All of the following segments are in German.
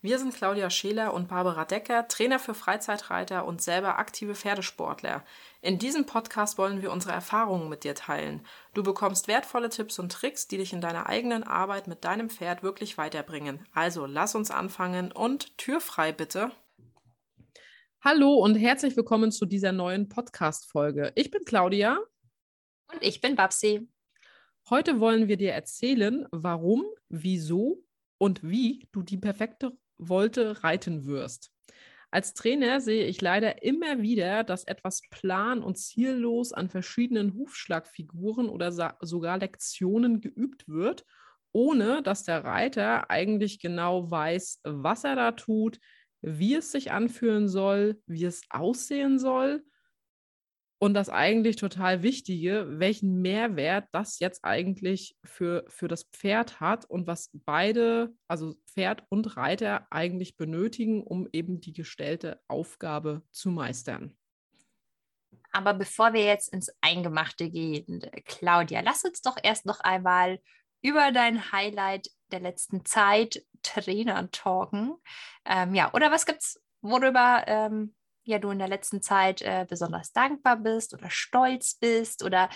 Wir sind Claudia Scheler und Barbara Decker, Trainer für Freizeitreiter und selber aktive Pferdesportler. In diesem Podcast wollen wir unsere Erfahrungen mit dir teilen. Du bekommst wertvolle Tipps und Tricks, die dich in deiner eigenen Arbeit mit deinem Pferd wirklich weiterbringen. Also lass uns anfangen und Tür frei bitte. Hallo und herzlich willkommen zu dieser neuen Podcast-Folge. Ich bin Claudia. Und ich bin Babsi. Heute wollen wir dir erzählen, warum, wieso und wie du die perfekte wollte, reiten wirst. Als Trainer sehe ich leider immer wieder, dass etwas plan- und ziellos an verschiedenen Hufschlagfiguren oder sogar Lektionen geübt wird, ohne dass der Reiter eigentlich genau weiß, was er da tut, wie es sich anfühlen soll, wie es aussehen soll und das eigentlich total Wichtige, welchen Mehrwert das jetzt eigentlich für, für das Pferd hat und was beide, also Pferd und Reiter, eigentlich benötigen, um eben die gestellte Aufgabe zu meistern. Aber bevor wir jetzt ins Eingemachte gehen, Claudia, lass uns doch erst noch einmal über dein Highlight der letzten Zeit Trainer talken. Ähm, ja, oder was gibt's, worüber ähm, ja du in der letzten Zeit äh, besonders dankbar bist oder stolz bist oder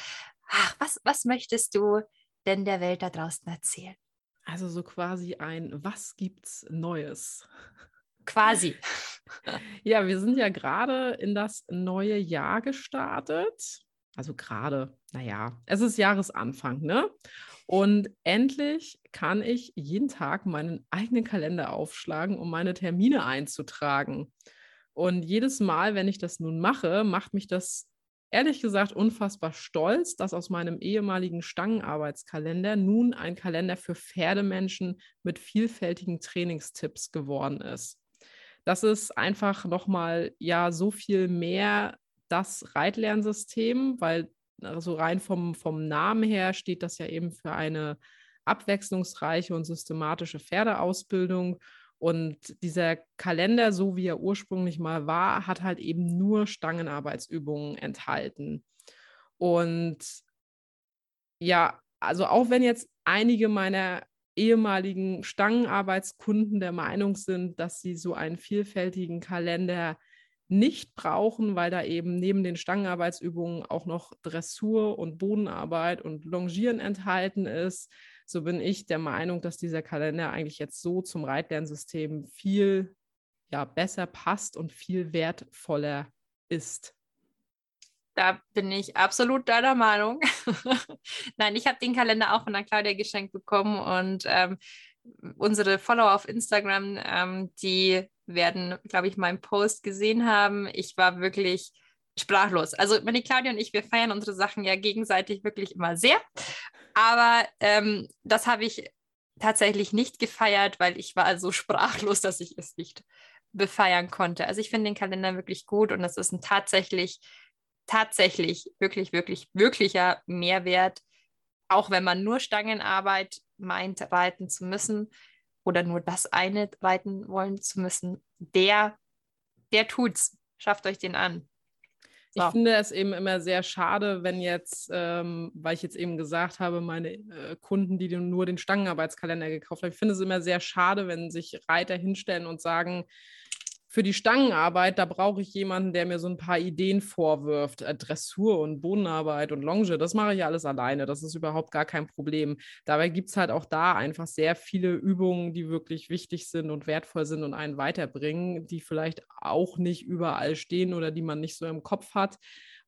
ach, was, was möchtest du denn der Welt da draußen erzählen? Also so quasi ein Was gibt's Neues? Quasi. ja, wir sind ja gerade in das neue Jahr gestartet. Also gerade, naja, es ist Jahresanfang, ne? Und endlich kann ich jeden Tag meinen eigenen Kalender aufschlagen, um meine Termine einzutragen. Und jedes Mal, wenn ich das nun mache, macht mich das ehrlich gesagt unfassbar stolz, dass aus meinem ehemaligen Stangenarbeitskalender nun ein Kalender für Pferdemenschen mit vielfältigen Trainingstipps geworden ist. Das ist einfach nochmal ja so viel mehr das Reitlernsystem, weil also rein vom, vom Namen her steht das ja eben für eine abwechslungsreiche und systematische Pferdeausbildung. Und dieser Kalender, so wie er ursprünglich mal war, hat halt eben nur Stangenarbeitsübungen enthalten. Und ja, also auch wenn jetzt einige meiner ehemaligen Stangenarbeitskunden der Meinung sind, dass sie so einen vielfältigen Kalender nicht brauchen, weil da eben neben den Stangenarbeitsübungen auch noch Dressur und Bodenarbeit und Longieren enthalten ist, so bin ich der Meinung, dass dieser Kalender eigentlich jetzt so zum Reitlernsystem viel ja, besser passt und viel wertvoller ist. Da bin ich absolut deiner Meinung. Nein, ich habe den Kalender auch von der Claudia geschenkt bekommen und ähm, unsere Follower auf Instagram, ähm, die werden, glaube ich, meinen Post gesehen haben. Ich war wirklich sprachlos. Also meine Claudia und ich, wir feiern unsere Sachen ja gegenseitig wirklich immer sehr. Aber ähm, das habe ich tatsächlich nicht gefeiert, weil ich war so sprachlos, dass ich es nicht befeiern konnte. Also ich finde den Kalender wirklich gut und das ist ein tatsächlich, tatsächlich, wirklich, wirklich, wirklicher Mehrwert, auch wenn man nur Stangenarbeit meint, reiten zu müssen oder nur das eine reiten wollen zu müssen, der, der tut's. Schafft euch den an. So. Ich finde es eben immer sehr schade, wenn jetzt, ähm, weil ich jetzt eben gesagt habe, meine äh, Kunden, die nur den Stangenarbeitskalender gekauft haben, ich finde es immer sehr schade, wenn sich Reiter hinstellen und sagen, für die Stangenarbeit, da brauche ich jemanden, der mir so ein paar Ideen vorwirft. Äh, Dressur und Bodenarbeit und Longe, das mache ich alles alleine. Das ist überhaupt gar kein Problem. Dabei gibt es halt auch da einfach sehr viele Übungen, die wirklich wichtig sind und wertvoll sind und einen weiterbringen, die vielleicht auch nicht überall stehen oder die man nicht so im Kopf hat.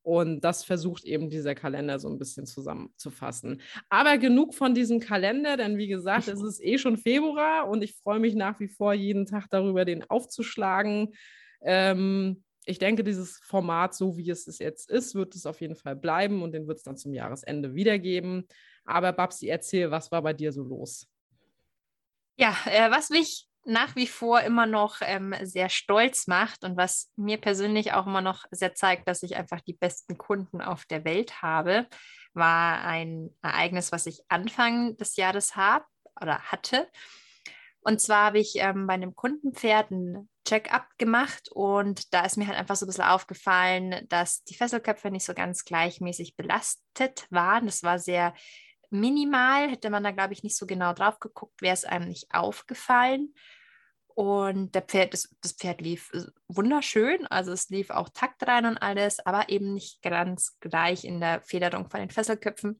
Und das versucht eben dieser Kalender so ein bisschen zusammenzufassen. Aber genug von diesem Kalender, denn wie gesagt, es ist eh schon Februar und ich freue mich nach wie vor jeden Tag darüber, den aufzuschlagen. Ähm, ich denke, dieses Format, so wie es jetzt ist, wird es auf jeden Fall bleiben und den wird es dann zum Jahresende wiedergeben. Aber Babsi, erzähl, was war bei dir so los? Ja, äh, was mich nach wie vor immer noch ähm, sehr stolz macht und was mir persönlich auch immer noch sehr zeigt, dass ich einfach die besten Kunden auf der Welt habe, war ein Ereignis, was ich Anfang des Jahres hab, oder hatte. Und zwar habe ich ähm, bei einem Kundenpferd ein Check-up gemacht und da ist mir halt einfach so ein bisschen aufgefallen, dass die Fesselköpfe nicht so ganz gleichmäßig belastet waren. Das war sehr minimal, hätte man da, glaube ich, nicht so genau drauf geguckt, wäre es einem nicht aufgefallen. Und der Pferd, das, das, Pferd lief äh, wunderschön, also es lief auch Takt rein und alles, aber eben nicht ganz gleich in der Federung von den Fesselköpfen.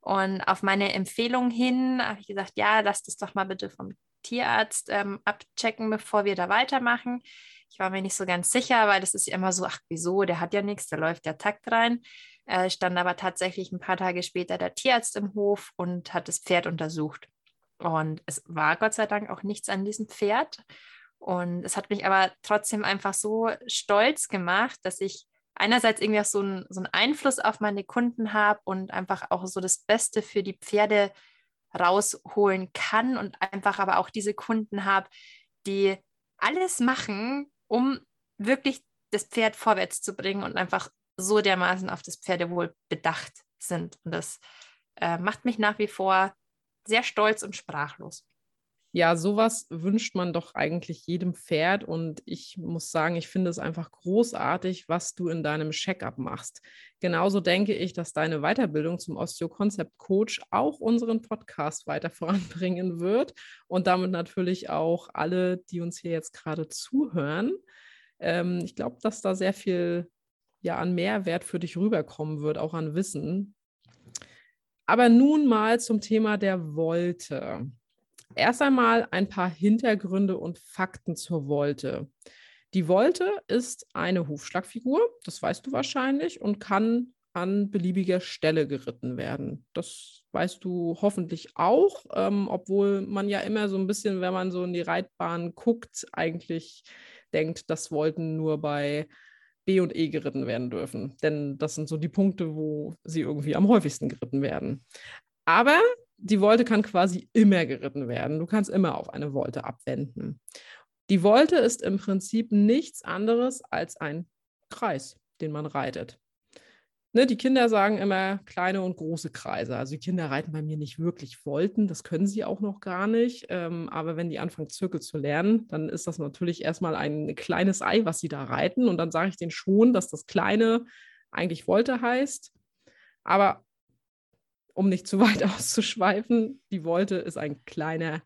Und auf meine Empfehlung hin habe ich gesagt, ja, lass das doch mal bitte vom Tierarzt ähm, abchecken, bevor wir da weitermachen. Ich war mir nicht so ganz sicher, weil das ist ja immer so, ach wieso, der hat ja nichts, da läuft der Takt rein. Äh, stand aber tatsächlich ein paar Tage später der Tierarzt im Hof und hat das Pferd untersucht. Und es war Gott sei Dank auch nichts an diesem Pferd. Und es hat mich aber trotzdem einfach so stolz gemacht, dass ich einerseits irgendwie auch so, ein, so einen Einfluss auf meine Kunden habe und einfach auch so das Beste für die Pferde rausholen kann und einfach aber auch diese Kunden habe, die alles machen, um wirklich das Pferd vorwärts zu bringen und einfach so dermaßen auf das Pferdewohl bedacht sind. Und das äh, macht mich nach wie vor sehr stolz und sprachlos. Ja, sowas wünscht man doch eigentlich jedem Pferd. Und ich muss sagen, ich finde es einfach großartig, was du in deinem Checkup machst. Genauso denke ich, dass deine Weiterbildung zum Osteo-Concept Coach auch unseren Podcast weiter voranbringen wird und damit natürlich auch alle, die uns hier jetzt gerade zuhören. Ähm, ich glaube, dass da sehr viel ja, an Mehrwert für dich rüberkommen wird, auch an Wissen. Aber nun mal zum Thema der Wolte. Erst einmal ein paar Hintergründe und Fakten zur Wolte. Die Wolte ist eine Hufschlagfigur, das weißt du wahrscheinlich, und kann an beliebiger Stelle geritten werden. Das weißt du hoffentlich auch, ähm, obwohl man ja immer so ein bisschen, wenn man so in die Reitbahn guckt, eigentlich denkt, dass Wolten nur bei B und E geritten werden dürfen. Denn das sind so die Punkte, wo sie irgendwie am häufigsten geritten werden. Aber die Wolte kann quasi immer geritten werden. Du kannst immer auf eine Wolte abwenden. Die Wolte ist im Prinzip nichts anderes als ein Kreis, den man reitet. Ne, die Kinder sagen immer kleine und große Kreise. Also die Kinder reiten bei mir nicht wirklich Wolten, das können sie auch noch gar nicht. Ähm, aber wenn die anfangen, Zirkel zu lernen, dann ist das natürlich erstmal ein kleines Ei, was sie da reiten. Und dann sage ich denen schon, dass das Kleine eigentlich Wolte heißt. Aber um nicht zu weit auszuschweifen, die Wolte ist ein kleiner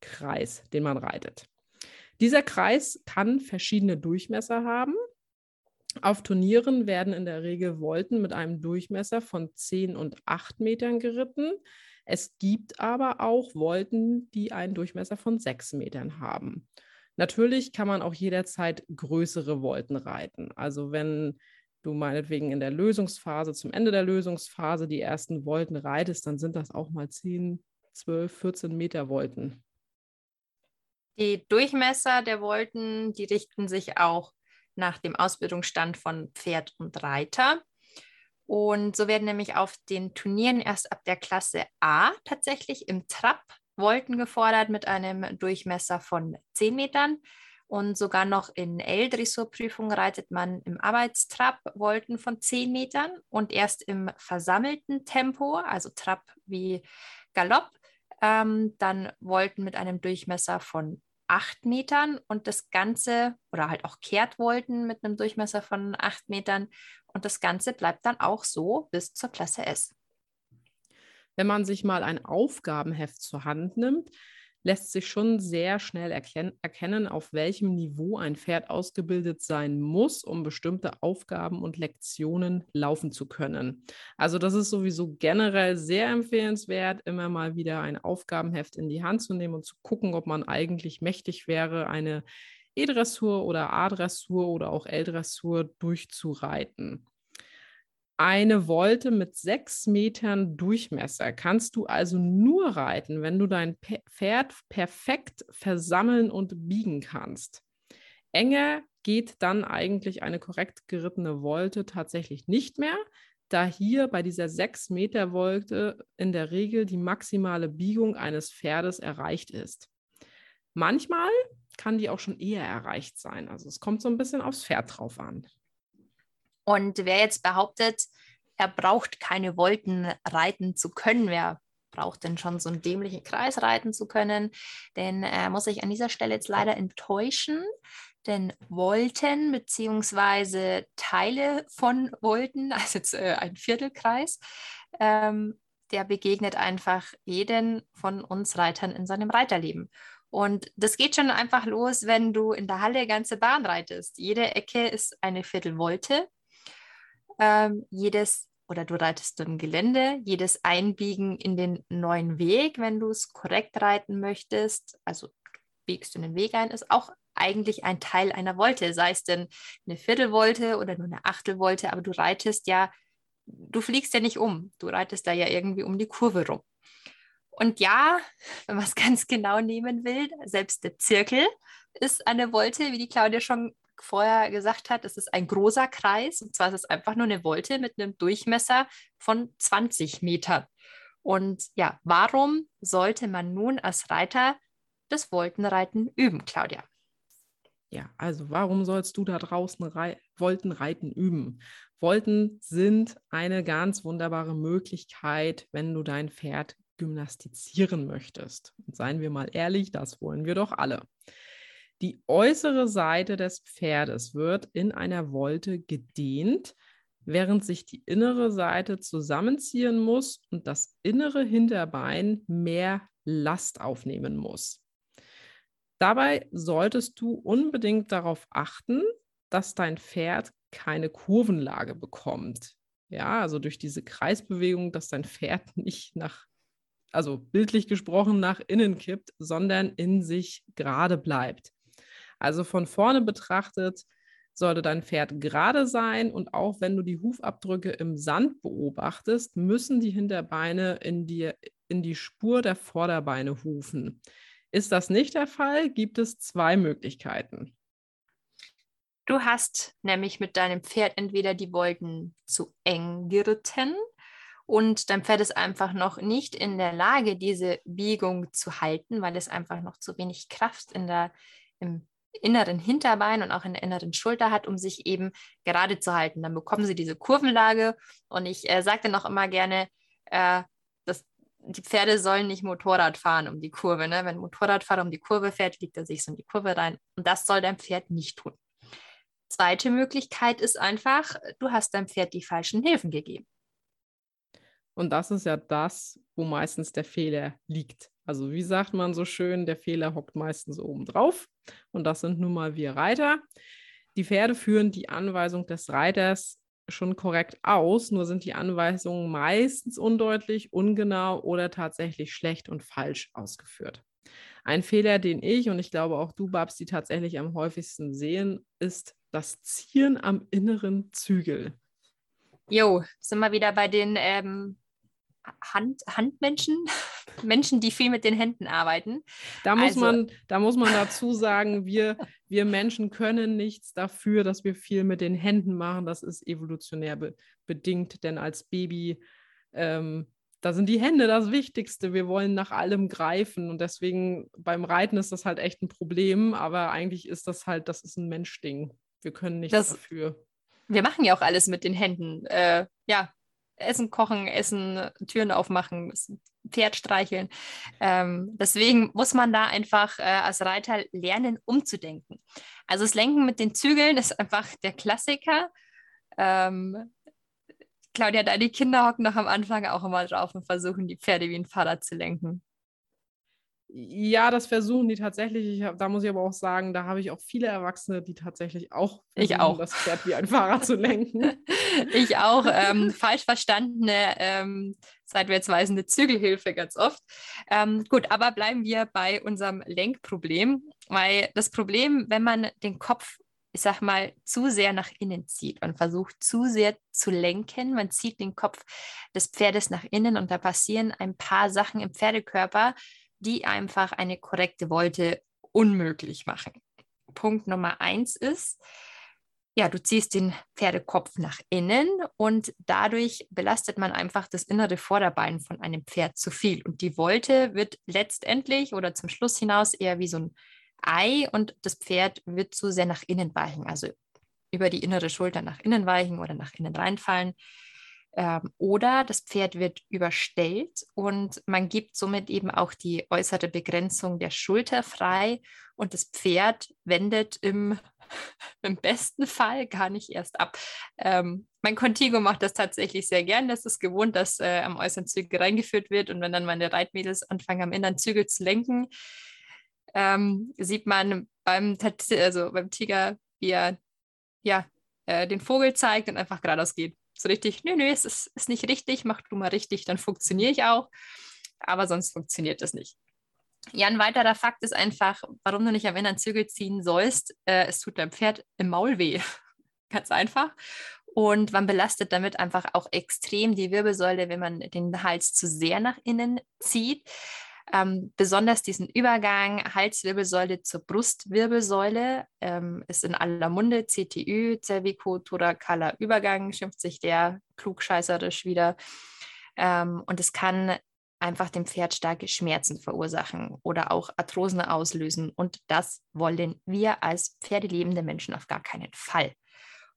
Kreis, den man reitet. Dieser Kreis kann verschiedene Durchmesser haben. Auf Turnieren werden in der Regel Volten mit einem Durchmesser von 10 und 8 Metern geritten. Es gibt aber auch Volten, die einen Durchmesser von 6 Metern haben. Natürlich kann man auch jederzeit größere Volten reiten. Also wenn du meinetwegen in der Lösungsphase, zum Ende der Lösungsphase die ersten Volten reitest, dann sind das auch mal 10, 12, 14 Meter Volten. Die Durchmesser der Volten, die richten sich auch nach dem Ausbildungsstand von Pferd und Reiter. Und so werden nämlich auf den Turnieren erst ab der Klasse A tatsächlich im Trab Volten gefordert mit einem Durchmesser von 10 Metern. Und sogar noch in L-Dressurprüfungen reitet man im Arbeitstrab Volten von 10 Metern und erst im versammelten Tempo, also Trab wie Galopp, ähm, dann Volten mit einem Durchmesser von 8 Metern und das Ganze, oder halt auch Kehrtvolten mit einem Durchmesser von 8 Metern und das Ganze bleibt dann auch so bis zur Klasse S. Wenn man sich mal ein Aufgabenheft zur Hand nimmt, lässt sich schon sehr schnell erkennen, auf welchem Niveau ein Pferd ausgebildet sein muss, um bestimmte Aufgaben und Lektionen laufen zu können. Also das ist sowieso generell sehr empfehlenswert, immer mal wieder ein Aufgabenheft in die Hand zu nehmen und zu gucken, ob man eigentlich mächtig wäre, eine E-Dressur oder A-Dressur oder auch L-Dressur durchzureiten eine Wolte mit sechs Metern Durchmesser kannst du also nur reiten, wenn du dein Pferd perfekt versammeln und biegen kannst. Enger geht dann eigentlich eine korrekt gerittene Wolte tatsächlich nicht mehr, da hier bei dieser 6 Meter Wolte in der Regel die maximale Biegung eines Pferdes erreicht ist. Manchmal kann die auch schon eher erreicht sein. Also es kommt so ein bisschen aufs Pferd drauf an. Und wer jetzt behauptet, er braucht keine Wolken reiten zu können, wer braucht denn schon so einen dämlichen Kreis reiten zu können? Denn äh, muss ich an dieser Stelle jetzt leider enttäuschen, denn Volten bzw. Teile von Volten, also jetzt äh, ein Viertelkreis, ähm, der begegnet einfach jeden von uns Reitern in seinem Reiterleben. Und das geht schon einfach los, wenn du in der Halle ganze Bahn reitest. Jede Ecke ist eine Viertelvolte. Ähm, jedes, oder du reitest im Gelände, jedes Einbiegen in den neuen Weg, wenn du es korrekt reiten möchtest, also biegst du in den Weg ein, ist auch eigentlich ein Teil einer Volte, sei es denn eine Viertelvolte oder nur eine Achtelvolte, aber du reitest ja, du fliegst ja nicht um, du reitest da ja irgendwie um die Kurve rum. Und ja, wenn man es ganz genau nehmen will, selbst der Zirkel ist eine Volte, wie die Claudia schon vorher gesagt hat, es ist ein großer Kreis und zwar ist es einfach nur eine Volte mit einem Durchmesser von 20 Metern. Und ja, warum sollte man nun als Reiter das Voltenreiten üben, Claudia? Ja, also warum sollst du da draußen rei Voltenreiten üben? Volten sind eine ganz wunderbare Möglichkeit, wenn du dein Pferd gymnastizieren möchtest. Und seien wir mal ehrlich, das wollen wir doch alle. Die äußere Seite des Pferdes wird in einer Wolte gedehnt, während sich die innere Seite zusammenziehen muss und das innere Hinterbein mehr Last aufnehmen muss. Dabei solltest du unbedingt darauf achten, dass dein Pferd keine Kurvenlage bekommt. Ja, also durch diese Kreisbewegung, dass dein Pferd nicht nach, also bildlich gesprochen, nach innen kippt, sondern in sich gerade bleibt. Also von vorne betrachtet sollte dein Pferd gerade sein und auch wenn du die Hufabdrücke im Sand beobachtest, müssen die Hinterbeine in die, in die Spur der Vorderbeine hufen. Ist das nicht der Fall, gibt es zwei Möglichkeiten. Du hast nämlich mit deinem Pferd entweder die Wolken zu eng geritten und dein Pferd ist einfach noch nicht in der Lage, diese Biegung zu halten, weil es einfach noch zu wenig Kraft in der, im inneren Hinterbein und auch in der inneren Schulter hat, um sich eben gerade zu halten. Dann bekommen sie diese Kurvenlage und ich äh, sage dann auch immer gerne, äh, dass die Pferde sollen nicht Motorrad fahren um die Kurve. Ne? Wenn ein Motorradfahrer um die Kurve fährt, liegt er sich so in die Kurve rein und das soll dein Pferd nicht tun. Zweite Möglichkeit ist einfach, du hast deinem Pferd die falschen Hilfen gegeben. Und das ist ja das, wo meistens der Fehler liegt. Also wie sagt man so schön, der Fehler hockt meistens oben drauf. Und das sind nun mal wir Reiter. Die Pferde führen die Anweisung des Reiters schon korrekt aus, nur sind die Anweisungen meistens undeutlich, ungenau oder tatsächlich schlecht und falsch ausgeführt. Ein Fehler, den ich und ich glaube auch du, Babs, die tatsächlich am häufigsten sehen, ist das Ziehen am inneren Zügel. Jo, sind wir wieder bei den ähm, Hand, Handmenschen, Menschen, die viel mit den Händen arbeiten. Da muss, also, man, da muss man dazu sagen, wir, wir Menschen können nichts dafür, dass wir viel mit den Händen machen. Das ist evolutionär be bedingt, denn als Baby, ähm, da sind die Hände das Wichtigste. Wir wollen nach allem greifen und deswegen beim Reiten ist das halt echt ein Problem, aber eigentlich ist das halt, das ist ein Menschding. Wir können nichts das, dafür. Wir machen ja auch alles mit den Händen. Äh, ja, Essen kochen, Essen, Türen aufmachen, Pferd streicheln. Ähm, deswegen muss man da einfach äh, als Reiter lernen, umzudenken. Also das Lenken mit den Zügeln ist einfach der Klassiker. Ähm, Claudia, deine Kinder hocken noch am Anfang auch immer drauf und versuchen, die Pferde wie ein Fahrrad zu lenken. Ja, das versuchen die tatsächlich. Hab, da muss ich aber auch sagen, da habe ich auch viele Erwachsene, die tatsächlich auch versuchen, ich auch. das Pferd wie ein Fahrrad zu lenken. ich auch. Ähm, falsch verstandene, ähm, seitwärtsweisende Zügelhilfe ganz oft. Ähm, gut, aber bleiben wir bei unserem Lenkproblem, weil das Problem, wenn man den Kopf ich sag mal, zu sehr nach innen zieht und versucht zu sehr zu lenken. Man zieht den Kopf des Pferdes nach innen und da passieren ein paar Sachen im Pferdekörper, die einfach eine korrekte Wolte unmöglich machen. Punkt Nummer eins ist, ja, du ziehst den Pferdekopf nach innen und dadurch belastet man einfach das innere Vorderbein von einem Pferd zu viel. Und die Wolte wird letztendlich oder zum Schluss hinaus eher wie so ein Ei und das Pferd wird zu sehr nach innen weichen, also über die innere Schulter nach innen weichen oder nach innen reinfallen. Ähm, oder das Pferd wird überstellt und man gibt somit eben auch die äußere Begrenzung der Schulter frei und das Pferd wendet im, im besten Fall gar nicht erst ab. Ähm, mein Contigo macht das tatsächlich sehr gern. Das ist gewohnt, dass äh, am äußeren Zügel reingeführt wird und wenn dann meine Reitmädels anfangen, am inneren Zügel zu lenken, ähm, sieht man beim, also beim Tiger, wie er ja, äh, den Vogel zeigt und einfach geradeaus geht so richtig, nö, nö, es ist, ist nicht richtig, mach du mal richtig, dann funktioniere ich auch. Aber sonst funktioniert das nicht. Ja, ein weiterer Fakt ist einfach, warum du nicht am einen Zügel ziehen sollst. Äh, es tut deinem Pferd im Maul weh. Ganz einfach. Und man belastet damit einfach auch extrem die Wirbelsäule, wenn man den Hals zu sehr nach innen zieht. Ähm, besonders diesen Übergang Halswirbelsäule zur Brustwirbelsäule ähm, ist in aller Munde CTÜ, cervico-thoracaler Übergang, schimpft sich der klugscheißerisch wieder. Ähm, und es kann einfach dem Pferd starke Schmerzen verursachen oder auch Arthrosen auslösen. Und das wollen wir als pferdelebende Menschen auf gar keinen Fall.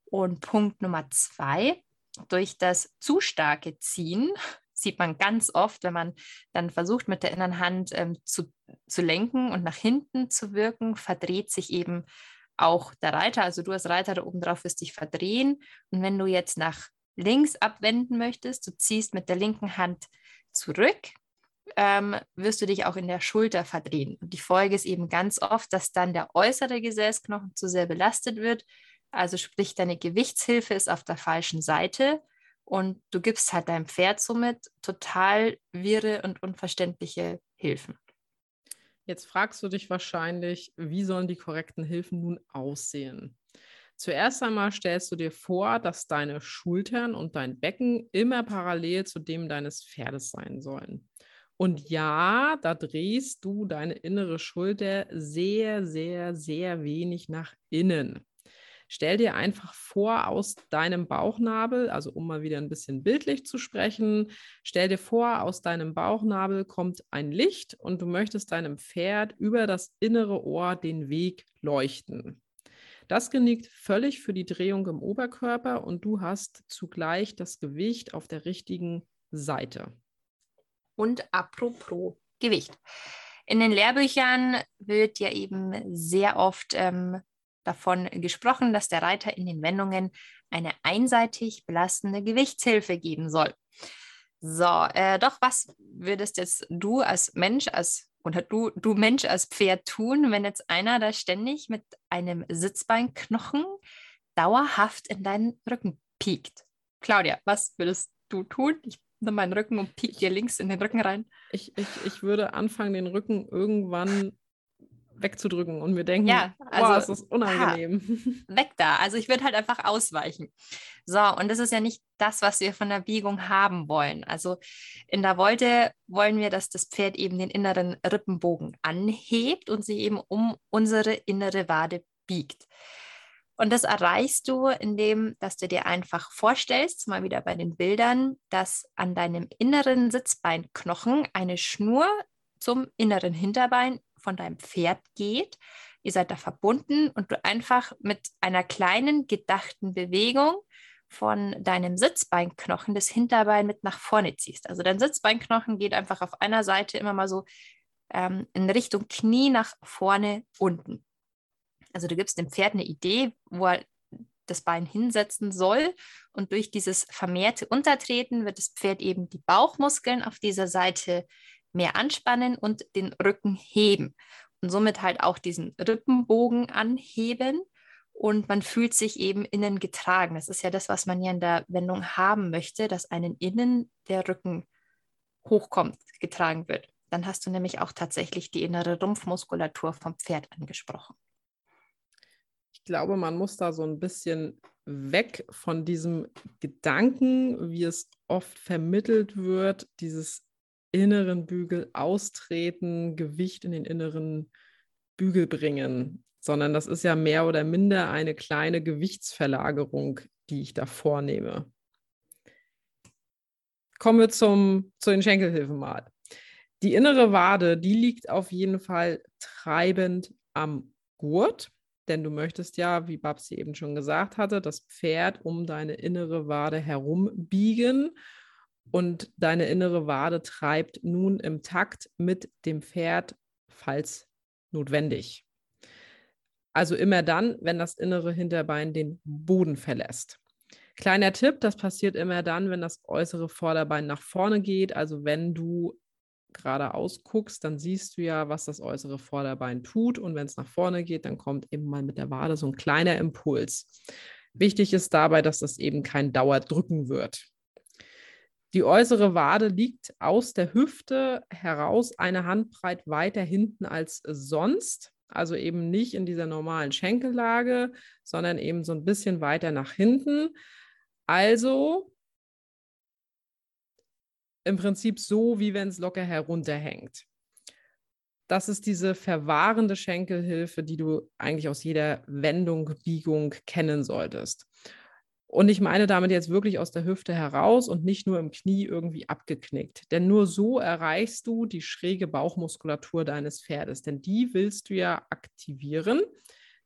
Und Punkt Nummer zwei, durch das zu starke Ziehen sieht man ganz oft, wenn man dann versucht, mit der inneren Hand ähm, zu, zu lenken und nach hinten zu wirken, verdreht sich eben auch der Reiter. Also du als Reiter da oben drauf wirst dich verdrehen. Und wenn du jetzt nach links abwenden möchtest, du ziehst mit der linken Hand zurück, ähm, wirst du dich auch in der Schulter verdrehen. Und die Folge ist eben ganz oft, dass dann der äußere Gesäßknochen zu sehr belastet wird. Also sprich, deine Gewichtshilfe ist auf der falschen Seite und du gibst halt deinem Pferd somit total wirre und unverständliche Hilfen. Jetzt fragst du dich wahrscheinlich, wie sollen die korrekten Hilfen nun aussehen? Zuerst einmal stellst du dir vor, dass deine Schultern und dein Becken immer parallel zu dem deines Pferdes sein sollen. Und ja, da drehst du deine innere Schulter sehr, sehr, sehr wenig nach innen. Stell dir einfach vor, aus deinem Bauchnabel, also um mal wieder ein bisschen bildlich zu sprechen, stell dir vor, aus deinem Bauchnabel kommt ein Licht und du möchtest deinem Pferd über das innere Ohr den Weg leuchten. Das genügt völlig für die Drehung im Oberkörper und du hast zugleich das Gewicht auf der richtigen Seite. Und apropos Gewicht. In den Lehrbüchern wird ja eben sehr oft ähm, davon gesprochen, dass der Reiter in den Wendungen eine einseitig belastende Gewichtshilfe geben soll. So, äh, doch was würdest jetzt du als Mensch, als oder du, du Mensch als Pferd tun, wenn jetzt einer da ständig mit einem Sitzbeinknochen dauerhaft in deinen Rücken piekt? Claudia, was würdest du tun? Ich nehme meinen Rücken und piek dir links in den Rücken rein. Ich, ich, ich würde anfangen, den Rücken irgendwann wegzudrücken und mir denken, ja, also, wow, ist das unangenehm. Ha, weg da. Also ich würde halt einfach ausweichen. So, und das ist ja nicht das, was wir von der Biegung haben wollen. Also in der Wolte wollen wir, dass das Pferd eben den inneren Rippenbogen anhebt und sie eben um unsere innere Wade biegt. Und das erreichst du, indem, dass du dir einfach vorstellst, mal wieder bei den Bildern, dass an deinem inneren Sitzbeinknochen eine Schnur zum inneren Hinterbein von deinem Pferd geht. Ihr seid da verbunden und du einfach mit einer kleinen gedachten Bewegung von deinem Sitzbeinknochen das Hinterbein mit nach vorne ziehst. Also dein Sitzbeinknochen geht einfach auf einer Seite immer mal so ähm, in Richtung Knie nach vorne unten. Also du gibst dem Pferd eine Idee, wo er das Bein hinsetzen soll. Und durch dieses vermehrte Untertreten wird das Pferd eben die Bauchmuskeln auf dieser Seite mehr anspannen und den Rücken heben und somit halt auch diesen Rippenbogen anheben und man fühlt sich eben innen getragen. Das ist ja das, was man ja in der Wendung haben möchte, dass einen innen der Rücken hochkommt, getragen wird. Dann hast du nämlich auch tatsächlich die innere Rumpfmuskulatur vom Pferd angesprochen. Ich glaube, man muss da so ein bisschen weg von diesem Gedanken, wie es oft vermittelt wird, dieses inneren Bügel austreten, Gewicht in den inneren Bügel bringen, sondern das ist ja mehr oder minder eine kleine Gewichtsverlagerung, die ich da vornehme. Kommen wir zum, zu den Schenkelhilfen mal. Die innere Wade, die liegt auf jeden Fall treibend am Gurt. denn du möchtest ja, wie Babsi eben schon gesagt hatte, das Pferd um deine innere Wade herum biegen und deine innere Wade treibt nun im Takt mit dem Pferd, falls notwendig. Also immer dann, wenn das innere Hinterbein den Boden verlässt. Kleiner Tipp, das passiert immer dann, wenn das äußere Vorderbein nach vorne geht. Also wenn du geradeaus guckst, dann siehst du ja, was das äußere Vorderbein tut. Und wenn es nach vorne geht, dann kommt eben mal mit der Wade so ein kleiner Impuls. Wichtig ist dabei, dass das eben kein Dauerdrücken wird. Die äußere Wade liegt aus der Hüfte heraus eine Handbreit weiter hinten als sonst. Also eben nicht in dieser normalen Schenkellage, sondern eben so ein bisschen weiter nach hinten. Also im Prinzip so, wie wenn es locker herunterhängt. Das ist diese verwahrende Schenkelhilfe, die du eigentlich aus jeder Wendung, Biegung kennen solltest. Und ich meine damit jetzt wirklich aus der Hüfte heraus und nicht nur im Knie irgendwie abgeknickt. Denn nur so erreichst du die schräge Bauchmuskulatur deines Pferdes. Denn die willst du ja aktivieren,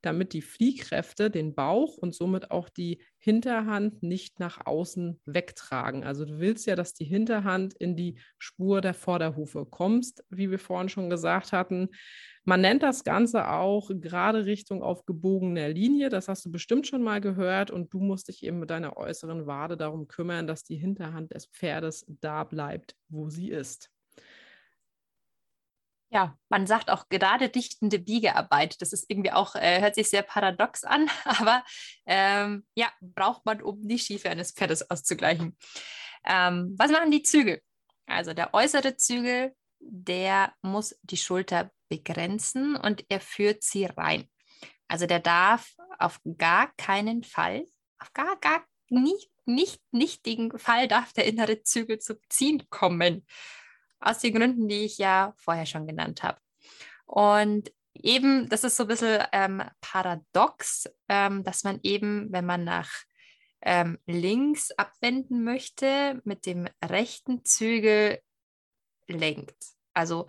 damit die Fliehkräfte den Bauch und somit auch die Hinterhand nicht nach außen wegtragen. Also du willst ja, dass die Hinterhand in die Spur der Vorderhufe kommst, wie wir vorhin schon gesagt hatten. Man nennt das Ganze auch gerade Richtung auf gebogener Linie. Das hast du bestimmt schon mal gehört. Und du musst dich eben mit deiner äußeren Wade darum kümmern, dass die Hinterhand des Pferdes da bleibt, wo sie ist. Ja, man sagt auch gerade dichtende Biegearbeit. Das ist irgendwie auch, äh, hört sich sehr paradox an, aber ähm, ja, braucht man, um die Schiefe eines Pferdes auszugleichen. Ähm, was machen die Zügel? Also der äußere Zügel, der muss die Schulter begrenzen und er führt sie rein. Also der darf auf gar keinen Fall, auf gar, gar nicht, nicht, nichtigen Fall darf der innere Zügel zum Ziehen kommen aus den Gründen, die ich ja vorher schon genannt habe. Und eben, das ist so ein bisschen ähm, paradox, ähm, dass man eben, wenn man nach ähm, links abwenden möchte, mit dem rechten Zügel lenkt. Also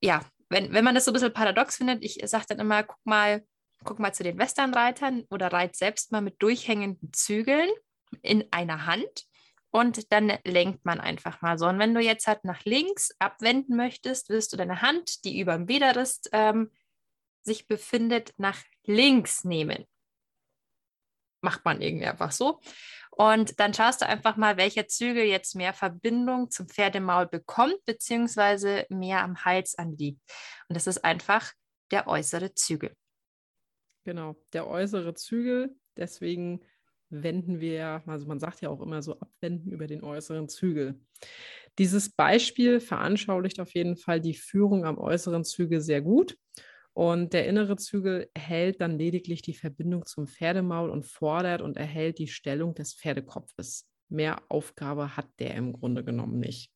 ja, wenn, wenn man das so ein bisschen paradox findet, ich sage dann immer, guck mal, guck mal zu den Westernreitern oder reit selbst mal mit durchhängenden Zügeln in einer Hand und dann lenkt man einfach mal so. Und wenn du jetzt halt nach links abwenden möchtest, wirst du deine Hand, die über dem Widerrist ähm, sich befindet, nach links nehmen. Macht man irgendwie einfach so. Und dann schaust du einfach mal, welcher Zügel jetzt mehr Verbindung zum Pferdemaul bekommt, beziehungsweise mehr am Hals anliegt. Und das ist einfach der äußere Zügel. Genau, der äußere Zügel. Deswegen wenden wir also man sagt ja auch immer so abwenden über den äußeren Zügel. Dieses Beispiel veranschaulicht auf jeden Fall die Führung am äußeren Zügel sehr gut. Und der innere Zügel hält dann lediglich die Verbindung zum Pferdemaul und fordert und erhält die Stellung des Pferdekopfes. Mehr Aufgabe hat der im Grunde genommen nicht.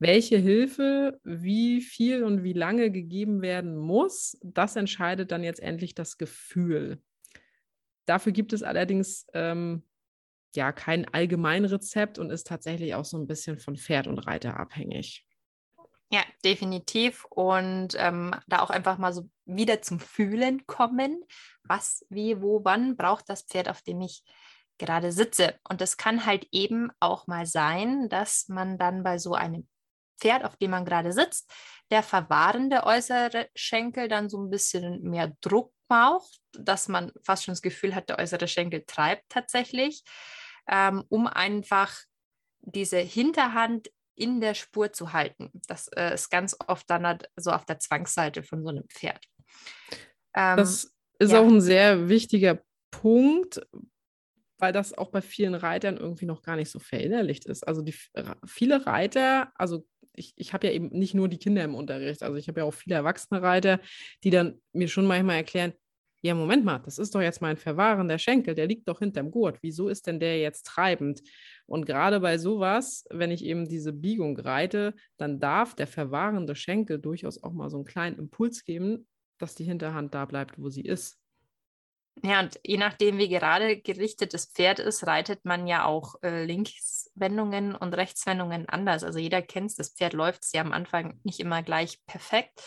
Welche Hilfe, wie viel und wie lange gegeben werden muss, das entscheidet dann jetzt endlich das Gefühl. Dafür gibt es allerdings ähm, ja kein Allgemeinrezept und ist tatsächlich auch so ein bisschen von Pferd und Reiter abhängig. Ja, definitiv. Und ähm, da auch einfach mal so wieder zum Fühlen kommen. Was, wie, wo, wann braucht das Pferd, auf dem ich gerade sitze? Und es kann halt eben auch mal sein, dass man dann bei so einem Pferd, auf dem man gerade sitzt, der verwahrende äußere Schenkel dann so ein bisschen mehr Druck braucht, dass man fast schon das Gefühl hat, der äußere Schenkel treibt tatsächlich, ähm, um einfach diese Hinterhand in der Spur zu halten. Das äh, ist ganz oft dann halt so auf der Zwangsseite von so einem Pferd. Ähm, das ist ja. auch ein sehr wichtiger Punkt, weil das auch bei vielen Reitern irgendwie noch gar nicht so verinnerlicht ist. Also die, viele Reiter, also ich, ich habe ja eben nicht nur die Kinder im Unterricht, also ich habe ja auch viele erwachsene Reiter, die dann mir schon manchmal erklären, ja, Moment mal, das ist doch jetzt mein verwahrender Schenkel, der liegt doch hinterm Gurt. Wieso ist denn der jetzt treibend? Und gerade bei sowas, wenn ich eben diese Biegung reite, dann darf der verwahrende Schenkel durchaus auch mal so einen kleinen Impuls geben, dass die Hinterhand da bleibt, wo sie ist. Ja, und je nachdem, wie gerade gerichtet das Pferd ist, reitet man ja auch äh, Linkswendungen und Rechtswendungen anders. Also jeder kennt es, das Pferd läuft ja am Anfang nicht immer gleich perfekt.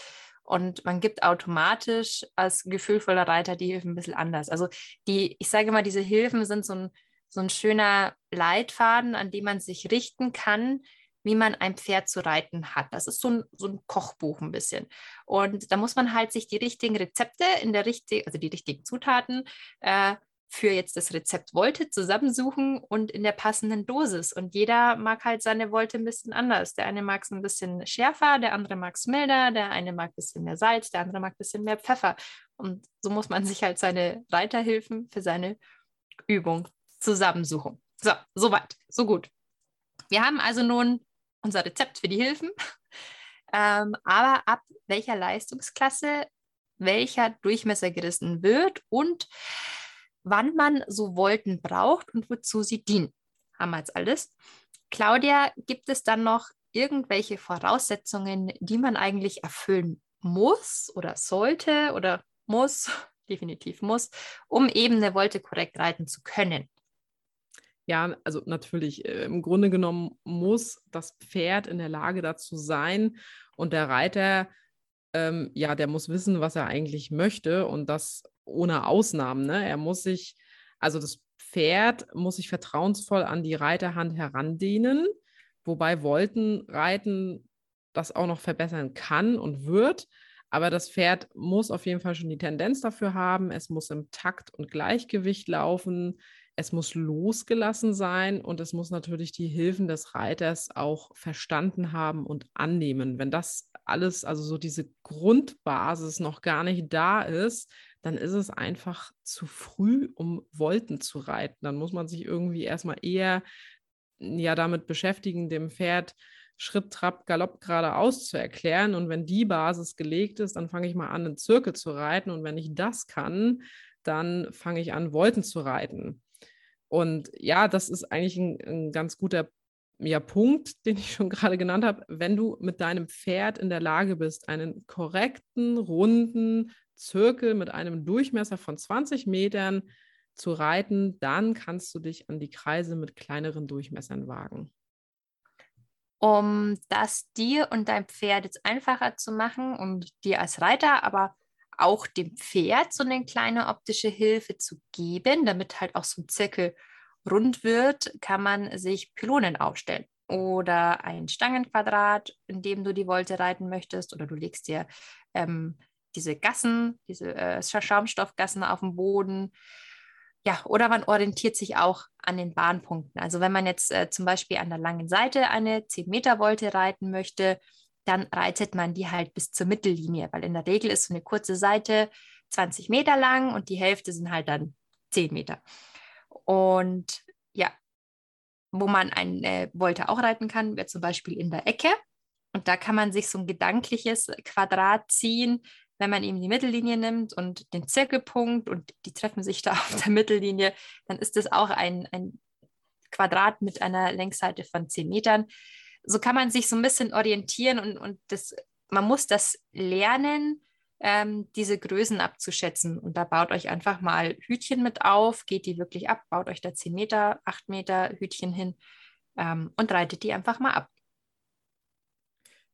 Und man gibt automatisch als gefühlvoller Reiter die Hilfen ein bisschen anders. Also die, ich sage immer, diese Hilfen sind so ein, so ein schöner Leitfaden, an dem man sich richten kann, wie man ein Pferd zu reiten hat. Das ist so ein, so ein Kochbuch ein bisschen. Und da muss man halt sich die richtigen Rezepte in der richtigen, also die richtigen Zutaten äh, für jetzt das Rezept Wolte zusammensuchen und in der passenden Dosis. Und jeder mag halt seine Wolte ein bisschen anders. Der eine mag es ein bisschen schärfer, der andere mag es milder, der eine mag ein bisschen mehr Salz, der andere mag ein bisschen mehr Pfeffer. Und so muss man sich halt seine Reiterhilfen für seine Übung zusammensuchen. So, soweit, so gut. Wir haben also nun unser Rezept für die Hilfen. Ähm, aber ab welcher Leistungsklasse welcher Durchmesser gerissen wird und wann man so Wolten braucht und wozu sie dienen. Haben wir jetzt alles. Claudia, gibt es dann noch irgendwelche Voraussetzungen, die man eigentlich erfüllen muss oder sollte oder muss, definitiv muss, um eben eine Wolte korrekt reiten zu können? Ja, also natürlich, äh, im Grunde genommen muss das Pferd in der Lage dazu sein und der Reiter, ähm, ja, der muss wissen, was er eigentlich möchte und das ohne Ausnahmen. Ne? Er muss sich, also das Pferd muss sich vertrauensvoll an die Reiterhand herandehnen, wobei Woltenreiten das auch noch verbessern kann und wird. Aber das Pferd muss auf jeden Fall schon die Tendenz dafür haben. Es muss im Takt und Gleichgewicht laufen es muss losgelassen sein und es muss natürlich die Hilfen des Reiters auch verstanden haben und annehmen. Wenn das alles, also so diese Grundbasis noch gar nicht da ist, dann ist es einfach zu früh, um Wolten zu reiten. Dann muss man sich irgendwie erstmal eher ja damit beschäftigen, dem Pferd Schritt, Trab, Galopp geradeaus zu erklären. Und wenn die Basis gelegt ist, dann fange ich mal an, einen Zirkel zu reiten. Und wenn ich das kann, dann fange ich an, Wolten zu reiten. Und ja, das ist eigentlich ein, ein ganz guter ja, Punkt, den ich schon gerade genannt habe. Wenn du mit deinem Pferd in der Lage bist, einen korrekten, runden Zirkel mit einem Durchmesser von 20 Metern zu reiten, dann kannst du dich an die Kreise mit kleineren Durchmessern wagen. Um das dir und dein Pferd jetzt einfacher zu machen und dir als Reiter, aber auch dem Pferd so eine kleine optische Hilfe zu geben, damit halt auch so ein Zirkel rund wird, kann man sich Pylonen aufstellen oder ein Stangenquadrat, in dem du die Wolte reiten möchtest, oder du legst dir ähm, diese Gassen, diese äh, Schaumstoffgassen auf den Boden. Ja, oder man orientiert sich auch an den Bahnpunkten. Also wenn man jetzt äh, zum Beispiel an der langen Seite eine 10-Meter-Wolte reiten möchte, dann reitet man die halt bis zur Mittellinie, weil in der Regel ist so eine kurze Seite 20 Meter lang und die Hälfte sind halt dann 10 Meter. Und ja, wo man eine Wolte auch reiten kann, wäre zum Beispiel in der Ecke. Und da kann man sich so ein gedankliches Quadrat ziehen, wenn man eben die Mittellinie nimmt und den Zirkelpunkt und die treffen sich da auf der Mittellinie, dann ist das auch ein, ein Quadrat mit einer Längsseite von 10 Metern so kann man sich so ein bisschen orientieren und, und das, man muss das lernen, ähm, diese Größen abzuschätzen. Und da baut euch einfach mal Hütchen mit auf, geht die wirklich ab, baut euch da 10 Meter, 8 Meter Hütchen hin ähm, und reitet die einfach mal ab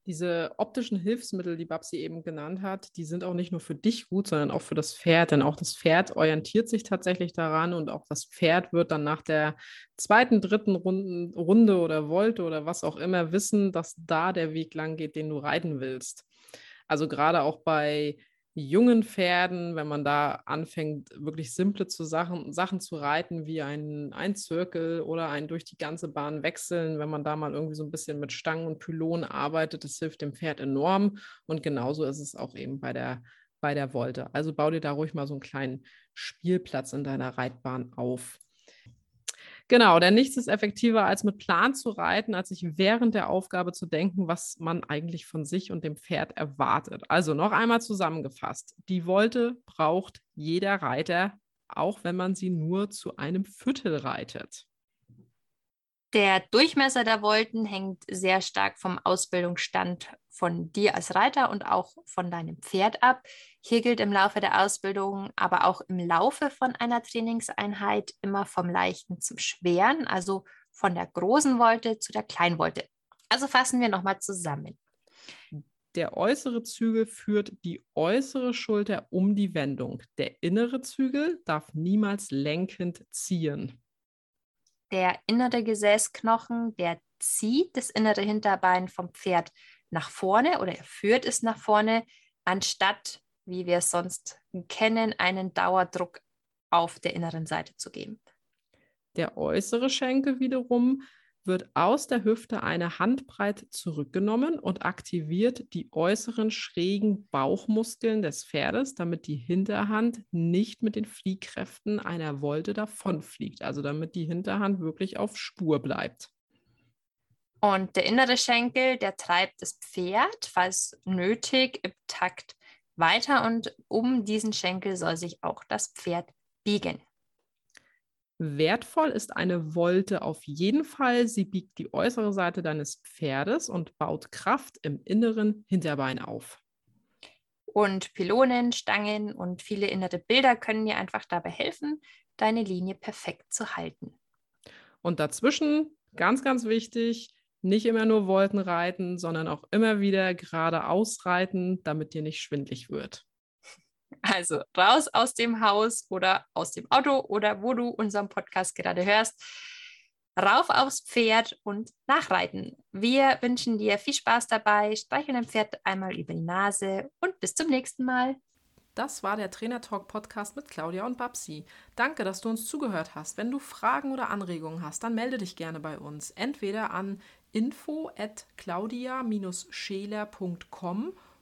diese optischen Hilfsmittel, die Babsi eben genannt hat, die sind auch nicht nur für dich gut, sondern auch für das Pferd. Denn auch das Pferd orientiert sich tatsächlich daran und auch das Pferd wird dann nach der zweiten, dritten Runden, Runde oder Wolte oder was auch immer wissen, dass da der Weg lang geht, den du reiten willst. Also gerade auch bei jungen Pferden, wenn man da anfängt, wirklich simple zu Sachen, Sachen zu reiten, wie ein, ein Zirkel oder ein durch die ganze Bahn wechseln, wenn man da mal irgendwie so ein bisschen mit Stangen und Pylonen arbeitet, das hilft dem Pferd enorm. Und genauso ist es auch eben bei der, bei der Wolte. Also bau dir da ruhig mal so einen kleinen Spielplatz in deiner Reitbahn auf. Genau, denn nichts ist effektiver, als mit Plan zu reiten, als sich während der Aufgabe zu denken, was man eigentlich von sich und dem Pferd erwartet. Also noch einmal zusammengefasst. Die Wolte braucht jeder Reiter, auch wenn man sie nur zu einem Viertel reitet. Der Durchmesser der Wolten hängt sehr stark vom Ausbildungsstand von dir als Reiter und auch von deinem Pferd ab. Hier gilt im Laufe der Ausbildung, aber auch im Laufe von einer Trainingseinheit immer vom Leichten zum Schweren, also von der großen Wolte zu der kleinen Wolte. Also fassen wir nochmal zusammen. der äußere Zügel führt die äußere Schulter um die Wendung. Der innere Zügel darf niemals lenkend ziehen. Der innere Gesäßknochen, der zieht das innere Hinterbein vom Pferd nach vorne oder er führt es nach vorne, anstatt, wie wir es sonst kennen, einen Dauerdruck auf der inneren Seite zu geben. Der äußere Schenkel wiederum wird aus der Hüfte eine Handbreit zurückgenommen und aktiviert die äußeren schrägen Bauchmuskeln des Pferdes, damit die Hinterhand nicht mit den Fliehkräften einer Wolte davonfliegt, also damit die Hinterhand wirklich auf Spur bleibt. Und der innere Schenkel, der treibt das Pferd, falls nötig, im Takt weiter und um diesen Schenkel soll sich auch das Pferd biegen. Wertvoll ist eine Wolte auf jeden Fall. Sie biegt die äußere Seite deines Pferdes und baut Kraft im inneren Hinterbein auf. Und Pylonen, Stangen und viele innere Bilder können dir einfach dabei helfen, deine Linie perfekt zu halten. Und dazwischen, ganz, ganz wichtig, nicht immer nur Wolten reiten, sondern auch immer wieder geradeaus reiten, damit dir nicht schwindlig wird. Also raus aus dem Haus oder aus dem Auto oder wo du unseren Podcast gerade hörst. Rauf aufs Pferd und nachreiten. Wir wünschen dir viel Spaß dabei. Streichel dein Pferd einmal über die Nase und bis zum nächsten Mal. Das war der Trainer Talk Podcast mit Claudia und Babsi. Danke, dass du uns zugehört hast. Wenn du Fragen oder Anregungen hast, dann melde dich gerne bei uns. Entweder an info at claudia-scheler.com